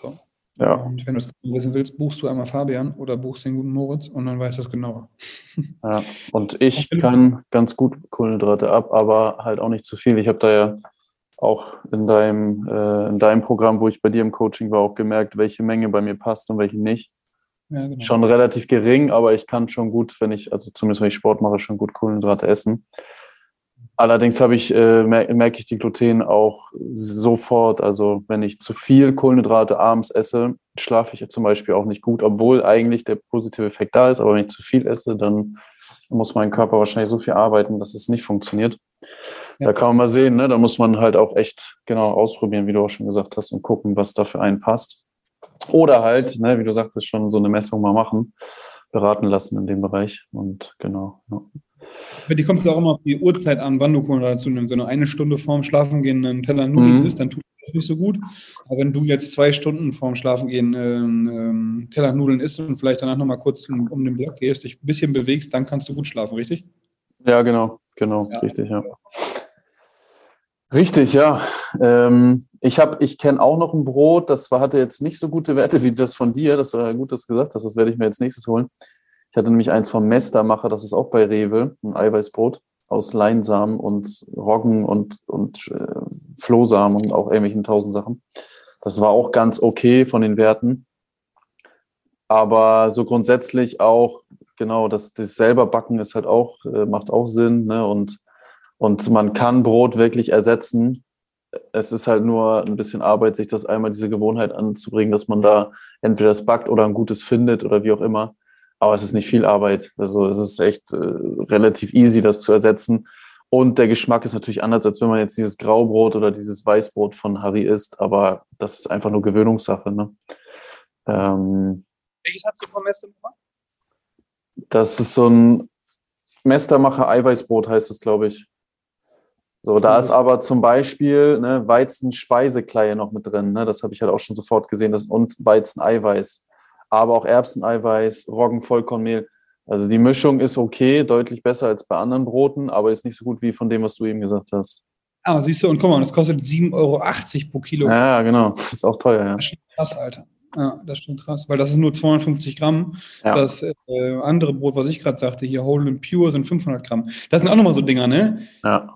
So. Ja. Und wenn du es wissen willst, buchst du einmal Fabian oder buchst den guten Moritz und dann weißt du es genauer. Ja, und ich kann ganz gut Kohlenhydrate ab, aber halt auch nicht zu viel. Ich habe da ja auch in deinem, äh, in deinem Programm, wo ich bei dir im Coaching war, auch gemerkt, welche Menge bei mir passt und welche nicht. Ja, genau. Schon relativ gering, aber ich kann schon gut, wenn ich, also zumindest wenn ich Sport mache, schon gut Kohlenhydrate essen. Allerdings habe ich, äh, merke ich die Gluten auch sofort. Also wenn ich zu viel Kohlenhydrate abends esse, schlafe ich zum Beispiel auch nicht gut, obwohl eigentlich der positive Effekt da ist. Aber wenn ich zu viel esse, dann muss mein Körper wahrscheinlich so viel arbeiten, dass es nicht funktioniert. Ja. Da kann man mal sehen, ne? da muss man halt auch echt genau ausprobieren, wie du auch schon gesagt hast, und gucken, was da für einen passt. Oder halt, ne, wie du sagtest, schon so eine Messung mal machen, beraten lassen in dem Bereich. Und genau. Ja. Die kommt auch immer auf die Uhrzeit an, wann du Kohlenhydrate zunimmst. Wenn du eine Stunde vorm Schlafengehen einen Teller Nudeln mhm. isst, dann tut das nicht so gut. Aber wenn du jetzt zwei Stunden vorm Schlafengehen ähm, ähm, Teller Nudeln isst und vielleicht danach nochmal kurz um, um den Block gehst, dich ein bisschen bewegst, dann kannst du gut schlafen, richtig? Ja, genau, genau, ja. richtig, ja. Richtig, ja. Ähm, ich habe, ich kenne auch noch ein Brot, das war, hatte jetzt nicht so gute Werte wie das von dir. Das war gut, dass du gesagt hast. Das werde ich mir jetzt nächstes holen. Ich hatte nämlich eins vom Mestermacher, das ist auch bei Rewe, ein Eiweißbrot aus Leinsamen und Roggen und, und äh, Flohsamen und auch irgendwelchen tausend Sachen. Das war auch ganz okay von den Werten. Aber so grundsätzlich auch genau, das, das selber backen ist halt auch, äh, macht auch Sinn. Ne? Und, und man kann Brot wirklich ersetzen. Es ist halt nur ein bisschen Arbeit, sich das einmal diese Gewohnheit anzubringen, dass man da entweder das backt oder ein gutes findet oder wie auch immer. Aber es ist nicht viel Arbeit. Also es ist echt äh, relativ easy, das zu ersetzen. Und der Geschmack ist natürlich anders, als wenn man jetzt dieses Graubrot oder dieses Weißbrot von Harry isst. Aber das ist einfach nur Gewöhnungssache. Ne? Ähm, Welches habt ihr vom Mestermacher? Das ist so ein Mestermacher Eiweißbrot, heißt es, glaube ich. So, da ist aber zum Beispiel ne, Weizen-Speisekleie noch mit drin. Ne? Das habe ich halt auch schon sofort gesehen. Das, und Weizen-Eiweiß. Aber auch Erbseneiweiß, Roggen-Vollkornmehl. Also die Mischung ist okay, deutlich besser als bei anderen Broten, aber ist nicht so gut wie von dem, was du eben gesagt hast. Ah, siehst du, und guck mal, das kostet 7,80 Euro pro Kilo. Ja, genau. Das ist auch teuer, ja. Das ist krass, Alter. Ja, das stimmt krass, weil das ist nur 250 Gramm. Ja. Das äh, andere Brot, was ich gerade sagte, hier Whole and Pure, sind 500 Gramm. Das sind auch nochmal so Dinger, ne? Ja.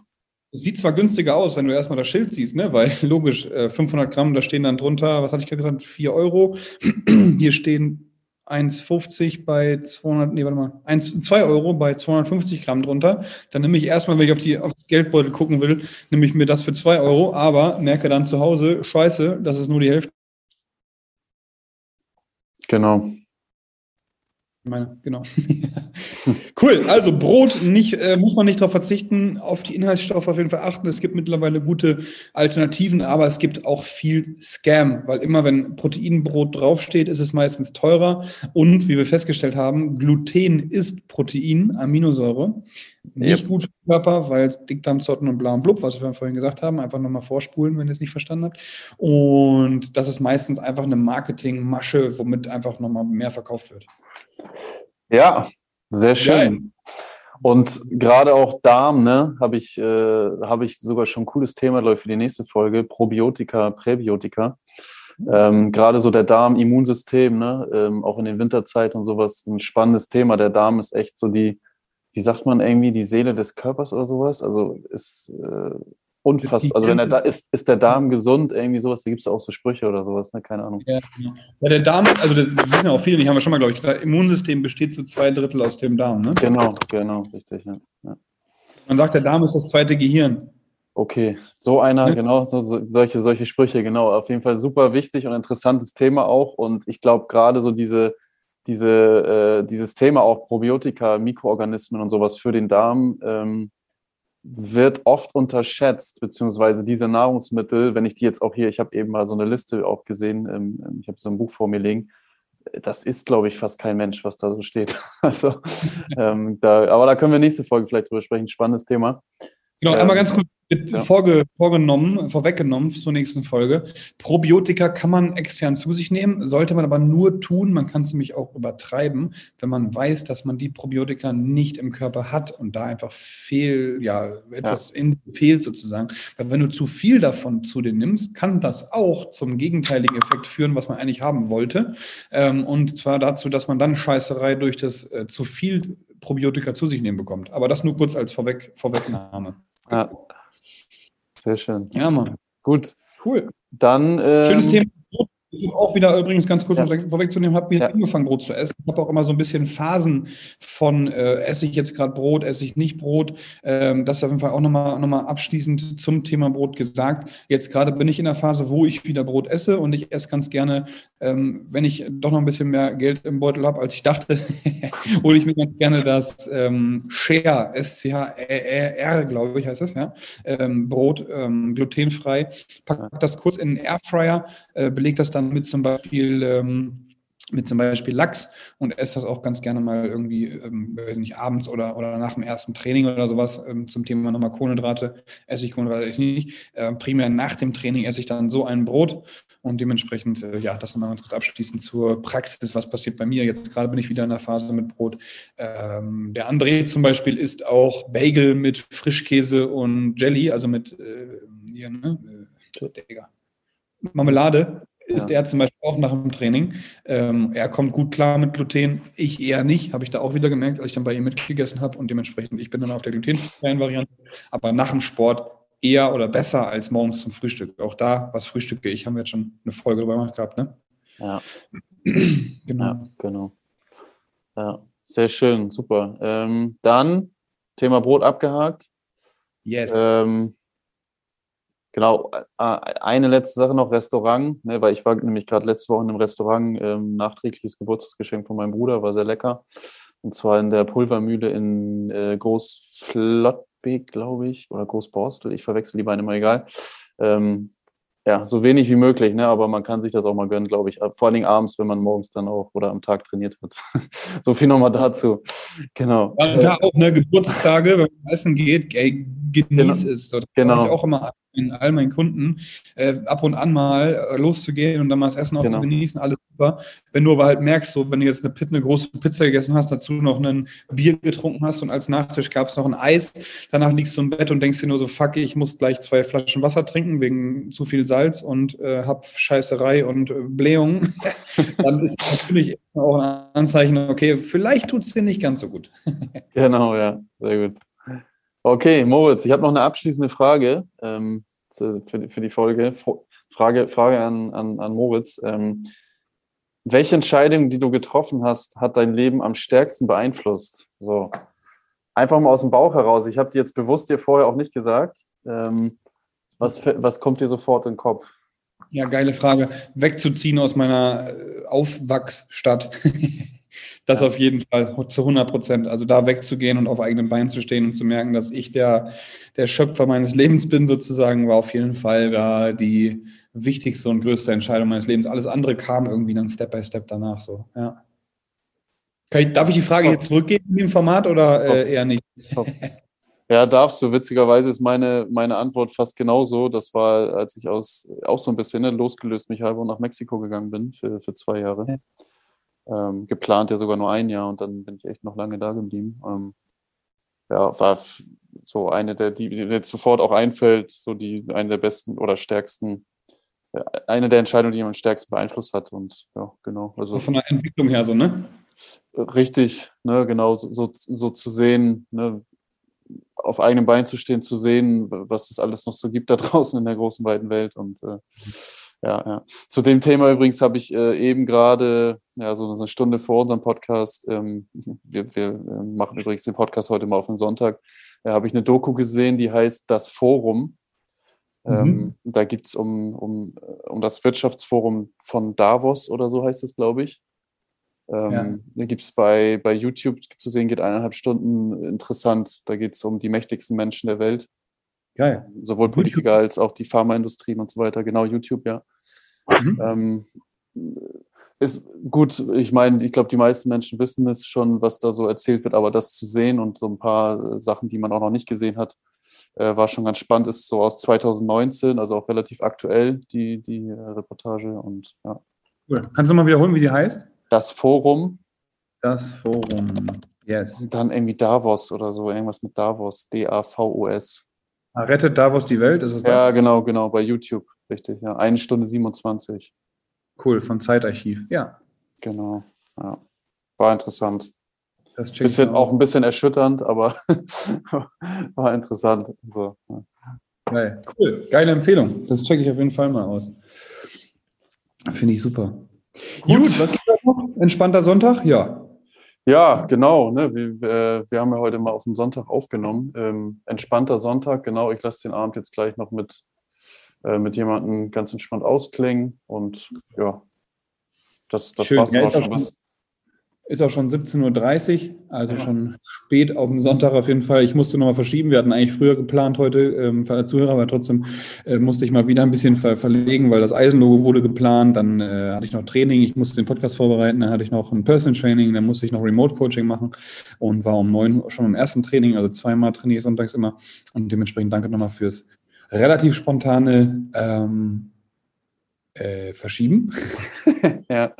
Sieht zwar günstiger aus, wenn du erstmal das Schild siehst, ne? weil logisch, 500 äh, Gramm, da stehen dann drunter, was hatte ich gerade gesagt, 4 Euro. Hier stehen 1,50 bei 200, nee, warte mal, 1, 2 Euro bei 250 Gramm drunter. Dann nehme ich erstmal, wenn ich auf, die, auf das Geldbeutel gucken will, nehme ich mir das für 2 Euro, aber merke dann zu Hause, scheiße, das ist nur die Hälfte Genau. Meine, genau. cool. Also Brot nicht, äh, muss man nicht darauf verzichten, auf die Inhaltsstoffe auf jeden Fall achten. Es gibt mittlerweile gute Alternativen, aber es gibt auch viel Scam, weil immer wenn Proteinbrot draufsteht, ist es meistens teurer. Und wie wir festgestellt haben, Gluten ist Protein, Aminosäure. Nicht yep. gut Körper, weil Dickdarmzotten und bla und blub, was wir vorhin gesagt haben, einfach nochmal vorspulen, wenn ihr es nicht verstanden habt. Und das ist meistens einfach eine Marketingmasche, womit einfach nochmal mehr verkauft wird. Ja, sehr schön. Geil. Und gerade auch Darm, ne, habe ich, äh, hab ich sogar schon ein cooles Thema, glaube ich, für die nächste Folge. Probiotika, Präbiotika. Ähm, gerade so der Darm, Immunsystem, ne, ähm, auch in den Winterzeiten und sowas, ein spannendes Thema. Der Darm ist echt so die, wie sagt man irgendwie, die Seele des Körpers oder sowas. Also ist äh, unfassbar. Also wenn er da ist, ist der Darm gesund, irgendwie sowas, da gibt es auch so Sprüche oder sowas, ne? Keine Ahnung. Ja, genau. ja der Darm, also das wissen ja auch viele, die haben wir schon mal, glaube ich, gesagt, Immunsystem besteht zu zwei Drittel aus dem Darm, ne? Genau, genau, richtig, ja. ja. Man sagt, der Darm ist das zweite Gehirn. Okay, so einer, ja. genau, so, so, solche, solche Sprüche, genau. Auf jeden Fall super wichtig und interessantes Thema auch. Und ich glaube, gerade so diese, diese, äh, dieses Thema auch Probiotika, Mikroorganismen und sowas für den Darm ähm, wird oft unterschätzt, beziehungsweise diese Nahrungsmittel, wenn ich die jetzt auch hier, ich habe eben mal so eine Liste auch gesehen, ähm, ich habe so ein Buch vor mir liegen, das ist, glaube ich, fast kein Mensch, was da so steht. Also, ähm, da, aber da können wir nächste Folge vielleicht drüber sprechen. Spannendes Thema. Genau, einmal ähm, ganz kurz ja. vorge, vorgenommen, vorweggenommen zur nächsten Folge. Probiotika kann man extern zu sich nehmen, sollte man aber nur tun. Man kann es nämlich auch übertreiben, wenn man weiß, dass man die Probiotika nicht im Körper hat und da einfach fehl, ja, etwas ja. In, fehlt sozusagen. Weil wenn du zu viel davon zu dir nimmst, kann das auch zum gegenteiligen Effekt führen, was man eigentlich haben wollte. Ähm, und zwar dazu, dass man dann Scheißerei durch das äh, zu viel Probiotika zu sich nehmen bekommt. Aber das nur kurz als Vorweg, Vorwegnahme. Ja. Sehr schön. Ja, Mann. Gut. Cool. Dann. Ähm, Schönes Thema. Ich habe auch wieder übrigens ganz kurz, um vorwegzunehmen, habe wieder ja. angefangen, Brot zu essen. Ich habe auch immer so ein bisschen Phasen von, äh, esse ich jetzt gerade Brot, esse ich nicht Brot. Ähm, das ist auf jeden Fall auch nochmal noch mal abschließend zum Thema Brot gesagt. Jetzt gerade bin ich in der Phase, wo ich wieder Brot esse und ich esse ganz gerne, ähm, wenn ich doch noch ein bisschen mehr Geld im Beutel habe, als ich dachte, hole ich mir ganz gerne das ähm, Share, S-C-H-R, glaube ich, heißt das, ja. Ähm, Brot, ähm, glutenfrei. Pack das kurz in den Airfryer, äh, beleg das dann mit zum Beispiel ähm, mit zum Beispiel Lachs und esse das auch ganz gerne mal irgendwie, ähm, weiß nicht, abends oder, oder nach dem ersten Training oder sowas ähm, zum Thema nochmal Kohlenhydrate. Esse ich Kohlenhydrate ich nicht. Äh, primär nach dem Training esse ich dann so ein Brot und dementsprechend, äh, ja, das nochmal ganz kurz abschließend zur Praxis, was passiert bei mir. Jetzt gerade bin ich wieder in der Phase mit Brot. Ähm, der André zum Beispiel isst auch Bagel mit Frischkäse und Jelly, also mit, äh, hier, ne, äh, Marmelade ist ja. er zum Beispiel auch nach dem Training. Ähm, er kommt gut klar mit Gluten, ich eher nicht, habe ich da auch wieder gemerkt, als ich dann bei ihm mitgegessen habe und dementsprechend, ich bin dann auf der glutenfreien Variante, aber nach dem Sport eher oder besser als morgens zum Frühstück. Auch da, was frühstücke ich, haben wir jetzt schon eine Folge darüber gemacht gehabt, ne? Ja. genau. Ja, genau. Ja. Sehr schön, super. Ähm, dann Thema Brot abgehakt. Yes. Ähm, genau, äh, eine letzte Sache noch, Restaurant, ne, weil ich war nämlich gerade letzte Woche in einem Restaurant, ähm, nachträgliches Geburtstagsgeschenk von meinem Bruder, war sehr lecker. Und zwar in der Pulvermühle in äh, Großflottbeek, glaube ich, oder Großborstel, ich verwechsel die beiden immer egal. Ähm, ja, so wenig wie möglich, ne? aber man kann sich das auch mal gönnen, glaube ich. Vor allen Dingen abends, wenn man morgens dann auch oder am Tag trainiert hat. so viel nochmal dazu. Genau. Ja, da auch ne, Geburtstage, wenn man essen geht, ey, genieß genau. es. Genau. ich auch immer in all meinen Kunden, äh, ab und an mal äh, loszugehen und dann mal das Essen auch genau. zu genießen, alles super. Wenn du aber halt merkst, so wenn du jetzt eine, eine große Pizza gegessen hast, dazu noch ein Bier getrunken hast und als Nachtisch gab es noch ein Eis, danach liegst du im Bett und denkst dir nur so, fuck, ich muss gleich zwei Flaschen Wasser trinken wegen zu viel Salz und äh, hab Scheißerei und äh, Blähung, dann ist natürlich auch ein Anzeichen, okay, vielleicht tut es dir nicht ganz so gut. genau, ja, sehr gut. Okay, Moritz, ich habe noch eine abschließende Frage ähm, für, für, die Folge. Frage, Frage an, an, an Moritz. Ähm, welche Entscheidung, die du getroffen hast, hat dein Leben am stärksten beeinflusst? So, einfach mal aus dem Bauch heraus. Ich habe dir jetzt bewusst dir vorher auch nicht gesagt. Ähm, was, was kommt dir sofort in den Kopf? Ja, geile Frage. Wegzuziehen aus meiner äh, Aufwachsstadt. Das ja. auf jeden Fall zu 100 Prozent. Also da wegzugehen und auf eigenen Beinen zu stehen und zu merken, dass ich der, der Schöpfer meines Lebens bin, sozusagen, war auf jeden Fall da die wichtigste und größte Entscheidung meines Lebens. Alles andere kam irgendwie dann Step by Step danach so. Ja. Ich, darf ich die Frage jetzt zurückgeben in dem Format oder äh, eher nicht? Ja, darfst du. Witzigerweise ist meine, meine Antwort fast genauso. Das war, als ich aus, auch so ein bisschen ne, losgelöst mich halber nach Mexiko gegangen bin für, für zwei Jahre. Ähm, geplant ja sogar nur ein Jahr und dann bin ich echt noch lange da geblieben. Ähm, ja, war so eine der, die, die mir sofort auch einfällt, so die eine der besten oder stärksten, äh, eine der Entscheidungen, die mich am stärksten beeinflusst hat. Und ja, genau. Also von der Entwicklung her so, ne? Richtig, ne, genau, so, so, so zu sehen, ne, auf eigenem Bein zu stehen, zu sehen, was es alles noch so gibt da draußen in der großen weiten Welt und äh, ja, ja. Zu dem Thema übrigens habe ich äh, eben gerade, ja, so eine Stunde vor unserem Podcast, ähm, wir, wir äh, machen übrigens den Podcast heute mal auf den Sonntag, äh, habe ich eine Doku gesehen, die heißt Das Forum. Mhm. Ähm, da geht es um, um, um das Wirtschaftsforum von Davos oder so heißt es, glaube ich. Ähm, ja. Da gibt es bei, bei YouTube zu sehen, geht eineinhalb Stunden interessant. Da geht es um die mächtigsten Menschen der Welt. Geil. Sowohl Politiker YouTube. als auch die Pharmaindustrien und so weiter. Genau, YouTube, ja. Mhm. Ähm, ist gut, ich meine, ich glaube, die meisten Menschen wissen es schon, was da so erzählt wird, aber das zu sehen und so ein paar Sachen, die man auch noch nicht gesehen hat, äh, war schon ganz spannend. Ist so aus 2019, also auch relativ aktuell, die, die äh, Reportage und ja. Cool. Kannst du mal wiederholen, wie die heißt? Das Forum. Das Forum, yes. Und dann irgendwie Davos oder so, irgendwas mit Davos, D-A-V-O-S. Rettet Davos die Welt, ist es das? Ja, genau, genau, bei YouTube, richtig. Ja, eine Stunde 27. Cool, von Zeitarchiv, ja. Genau, ja. War interessant. Das bisschen, auch ein bisschen erschütternd, aber war interessant. So, ja. Geil. Cool, geile Empfehlung. Das checke ich auf jeden Fall mal aus. Finde ich super. Gut, Gut was gibt es noch? Entspannter Sonntag? Ja. Ja, genau. Ne? Wir, äh, wir haben ja heute mal auf den Sonntag aufgenommen. Ähm, entspannter Sonntag, genau. Ich lasse den Abend jetzt gleich noch mit, äh, mit jemandem ganz entspannt ausklingen. Und ja, das, das Schön. war's ja, auch schon. Ist auch schon 17.30 Uhr, also ja. schon spät auf dem Sonntag auf jeden Fall. Ich musste nochmal verschieben. Wir hatten eigentlich früher geplant heute ähm, für alle Zuhörer, aber trotzdem äh, musste ich mal wieder ein bisschen ver verlegen, weil das Eisenlogo wurde geplant. Dann äh, hatte ich noch Training, ich musste den Podcast vorbereiten, dann hatte ich noch ein Personal Training, dann musste ich noch Remote Coaching machen und war um neun schon im ersten Training, also zweimal trainiere ich sonntags immer. Und dementsprechend danke nochmal fürs relativ spontane ähm, äh, verschieben. ja.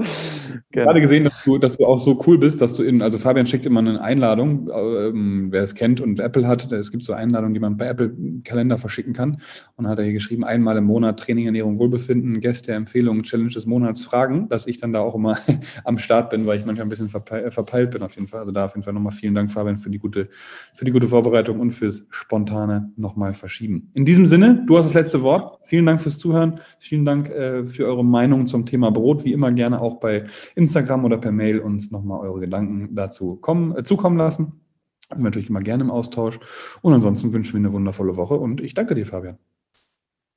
Genau. Gerade gesehen, dass du, dass du auch so cool bist, dass du in, also Fabian schickt immer eine Einladung, ähm, wer es kennt und Apple hat, es gibt so Einladungen, die man bei Apple Kalender verschicken kann. Und hat er hier geschrieben, einmal im Monat Training, Ernährung, Wohlbefinden, Gäste, Empfehlungen, Challenge des Monats, Fragen, dass ich dann da auch immer am Start bin, weil ich manchmal ein bisschen verpeilt, verpeilt bin auf jeden Fall. Also da auf jeden Fall nochmal vielen Dank, Fabian, für die gute, für die gute Vorbereitung und fürs spontane nochmal verschieben. In diesem Sinne, du hast das letzte Wort. Vielen Dank fürs Zuhören. Vielen Dank äh, für eure Meinung zum Thema Brot, wie immer gerne auch bei Instagram oder per Mail uns nochmal eure Gedanken dazu kommen, äh, zukommen lassen. Da sind wir natürlich immer gerne im Austausch. Und ansonsten wünschen wir eine wundervolle Woche und ich danke dir, Fabian.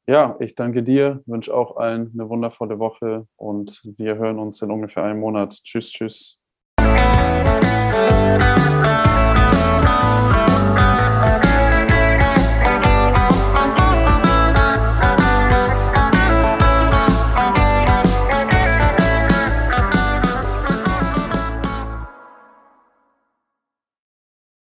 Ja, ich danke dir, wünsche auch allen eine wundervolle Woche und wir hören uns in ungefähr einem Monat. Tschüss, tschüss.